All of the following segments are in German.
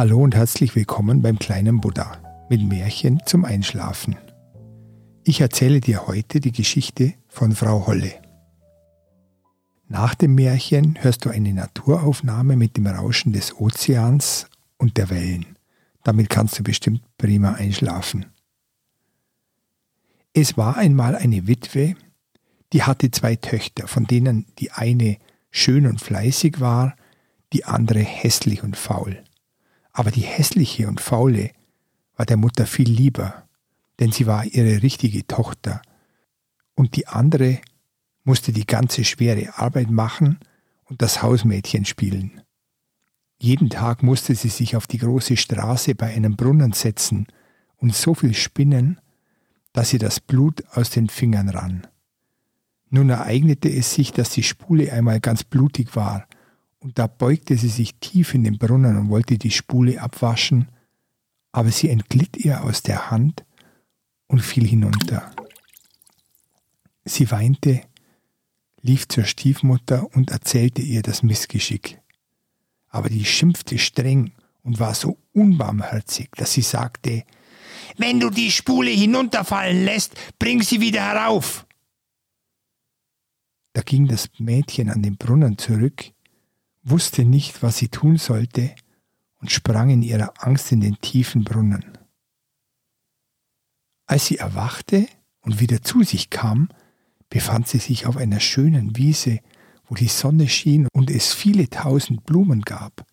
Hallo und herzlich willkommen beim kleinen Buddha mit Märchen zum Einschlafen. Ich erzähle dir heute die Geschichte von Frau Holle. Nach dem Märchen hörst du eine Naturaufnahme mit dem Rauschen des Ozeans und der Wellen. Damit kannst du bestimmt prima einschlafen. Es war einmal eine Witwe, die hatte zwei Töchter, von denen die eine schön und fleißig war, die andere hässlich und faul. Aber die hässliche und faule war der Mutter viel lieber, denn sie war ihre richtige Tochter, und die andere musste die ganze schwere Arbeit machen und das Hausmädchen spielen. Jeden Tag musste sie sich auf die große Straße bei einem Brunnen setzen und so viel spinnen, dass ihr das Blut aus den Fingern rann. Nun ereignete es sich, dass die Spule einmal ganz blutig war, und da beugte sie sich tief in den Brunnen und wollte die Spule abwaschen, aber sie entglitt ihr aus der Hand und fiel hinunter. Sie weinte, lief zur Stiefmutter und erzählte ihr das Missgeschick. Aber die schimpfte streng und war so unbarmherzig, dass sie sagte, Wenn du die Spule hinunterfallen lässt, bring sie wieder herauf. Da ging das Mädchen an den Brunnen zurück, wusste nicht, was sie tun sollte und sprang in ihrer Angst in den tiefen Brunnen. Als sie erwachte und wieder zu sich kam, befand sie sich auf einer schönen Wiese, wo die Sonne schien und es viele tausend Blumen gab.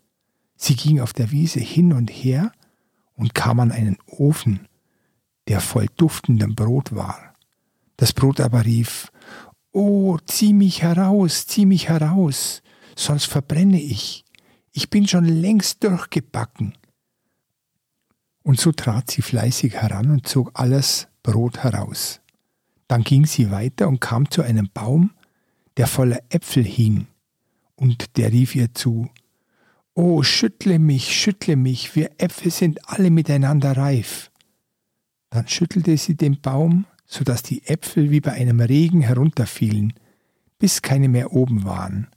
Sie ging auf der Wiese hin und her und kam an einen Ofen, der voll duftendem Brot war. Das Brot aber rief, Oh, zieh mich heraus, zieh mich heraus, sonst verbrenne ich. Ich bin schon längst durchgebacken. Und so trat sie fleißig heran und zog alles Brot heraus. Dann ging sie weiter und kam zu einem Baum, der voller Äpfel hing, und der rief ihr zu, Oh, schüttle mich, schüttle mich, wir Äpfel sind alle miteinander reif. Dann schüttelte sie den Baum, so dass die Äpfel wie bei einem Regen herunterfielen, bis keine mehr oben waren.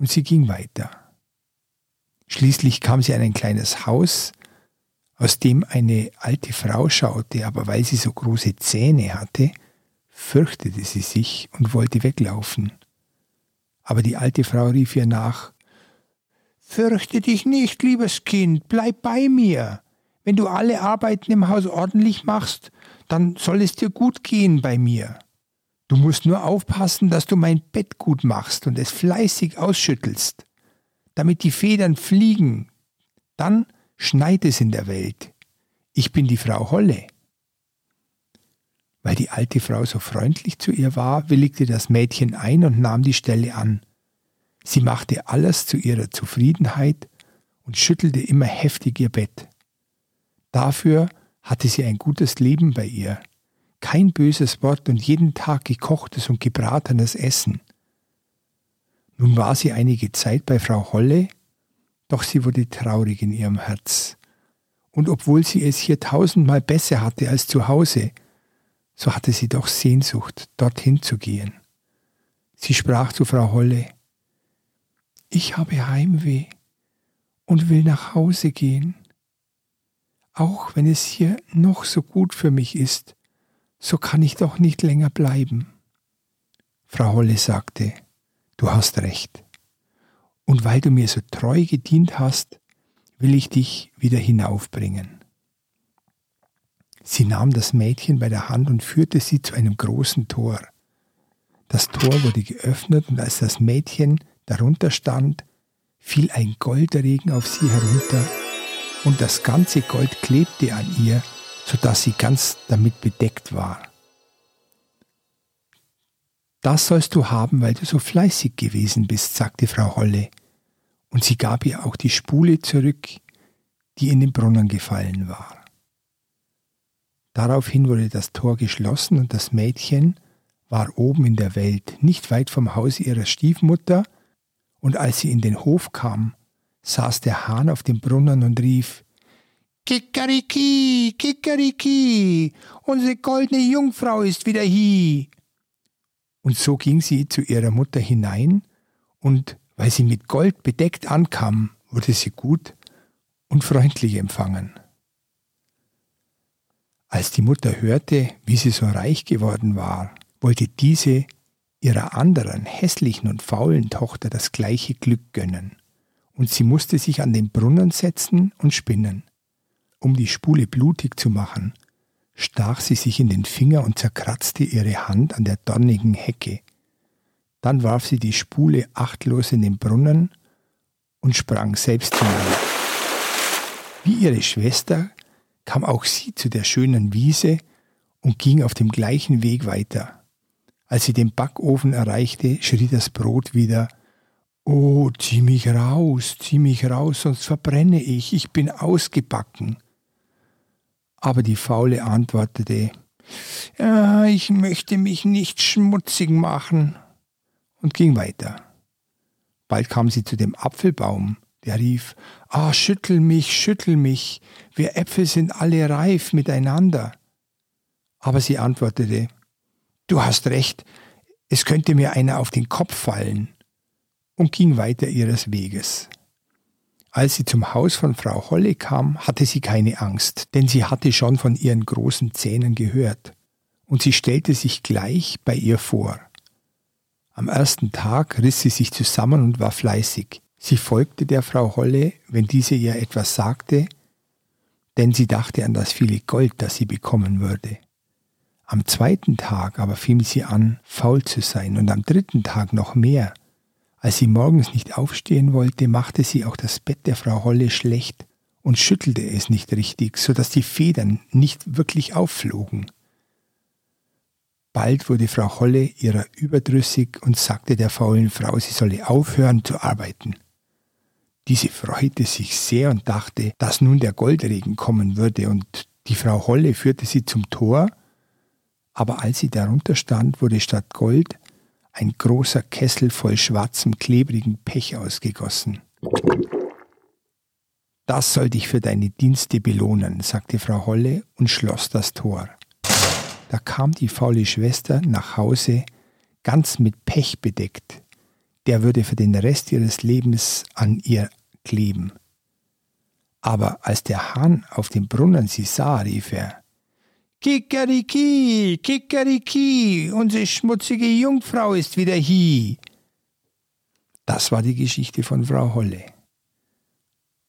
Und sie ging weiter. Schließlich kam sie an ein kleines Haus, aus dem eine alte Frau schaute, aber weil sie so große Zähne hatte, fürchtete sie sich und wollte weglaufen. Aber die alte Frau rief ihr nach Fürchte dich nicht, liebes Kind, bleib bei mir. Wenn du alle Arbeiten im Haus ordentlich machst, dann soll es dir gut gehen bei mir. Du musst nur aufpassen, dass du mein Bett gut machst und es fleißig ausschüttelst, damit die Federn fliegen. Dann schneit es in der Welt. Ich bin die Frau Holle. Weil die alte Frau so freundlich zu ihr war, willigte das Mädchen ein und nahm die Stelle an. Sie machte alles zu ihrer Zufriedenheit und schüttelte immer heftig ihr Bett. Dafür hatte sie ein gutes Leben bei ihr, kein böses Wort und jeden Tag gekochtes und gebratenes Essen. Nun war sie einige Zeit bei Frau Holle, doch sie wurde traurig in ihrem Herz. Und obwohl sie es hier tausendmal besser hatte als zu Hause, so hatte sie doch Sehnsucht, dorthin zu gehen. Sie sprach zu Frau Holle, Ich habe Heimweh und will nach Hause gehen. Auch wenn es hier noch so gut für mich ist, so kann ich doch nicht länger bleiben. Frau Holle sagte, du hast recht. Und weil du mir so treu gedient hast, will ich dich wieder hinaufbringen. Sie nahm das Mädchen bei der Hand und führte sie zu einem großen Tor. Das Tor wurde geöffnet und als das Mädchen darunter stand, fiel ein Goldregen auf sie herunter und das ganze Gold klebte an ihr, so dass sie ganz damit bedeckt war. Das sollst du haben, weil du so fleißig gewesen bist, sagte Frau Holle, und sie gab ihr auch die Spule zurück, die in den Brunnen gefallen war. Daraufhin wurde das Tor geschlossen und das Mädchen war oben in der Welt, nicht weit vom Haus ihrer Stiefmutter, und als sie in den Hof kam, saß der Hahn auf dem Brunnen und rief Kikeriki, Kikeriki, unsere goldene Jungfrau ist wieder hier. Und so ging sie zu ihrer Mutter hinein, und weil sie mit Gold bedeckt ankam, wurde sie gut und freundlich empfangen. Als die Mutter hörte, wie sie so reich geworden war, wollte diese ihrer anderen hässlichen und faulen Tochter das gleiche Glück gönnen, und sie musste sich an den Brunnen setzen und spinnen. Um die Spule blutig zu machen, stach sie sich in den Finger und zerkratzte ihre Hand an der dornigen Hecke. Dann warf sie die Spule achtlos in den Brunnen und sprang selbst hinein. Wie ihre Schwester kam auch sie zu der schönen Wiese und ging auf dem gleichen Weg weiter. Als sie den Backofen erreichte, schrie das Brot wieder Oh, zieh mich raus, zieh mich raus, sonst verbrenne ich, ich bin ausgebacken. Aber die Faule antwortete ja, Ich möchte mich nicht schmutzig machen und ging weiter. Bald kam sie zu dem Apfelbaum, der rief, Ah, schüttel mich, schüttel mich, wir Äpfel sind alle reif miteinander. Aber sie antwortete, Du hast recht, es könnte mir einer auf den Kopf fallen, und ging weiter ihres Weges. Als sie zum Haus von Frau Holle kam, hatte sie keine Angst, denn sie hatte schon von ihren großen Zähnen gehört, und sie stellte sich gleich bei ihr vor. Am ersten Tag riss sie sich zusammen und war fleißig. Sie folgte der Frau Holle, wenn diese ihr etwas sagte, denn sie dachte an das viele Gold, das sie bekommen würde. Am zweiten Tag aber fing sie an, faul zu sein, und am dritten Tag noch mehr. Als sie morgens nicht aufstehen wollte, machte sie auch das Bett der Frau Holle schlecht und schüttelte es nicht richtig, so dass die Federn nicht wirklich aufflogen. Bald wurde Frau Holle ihrer überdrüssig und sagte der faulen Frau, sie solle aufhören zu arbeiten. Diese freute sich sehr und dachte, dass nun der Goldregen kommen würde, und die Frau Holle führte sie zum Tor, aber als sie darunter stand, wurde statt Gold ein großer Kessel voll schwarzem, klebrigen Pech ausgegossen. Das soll dich für deine Dienste belohnen, sagte Frau Holle und schloss das Tor. Da kam die faule Schwester nach Hause, ganz mit Pech bedeckt, der würde für den Rest ihres Lebens an ihr kleben. Aber als der Hahn auf dem Brunnen sie sah, rief er, Kikeriki, Kikeriki, unsere schmutzige Jungfrau ist wieder hier. Das war die Geschichte von Frau Holle.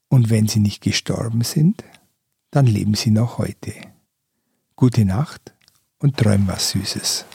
Und wenn sie nicht gestorben sind, dann leben sie noch heute. Gute Nacht und träum was Süßes.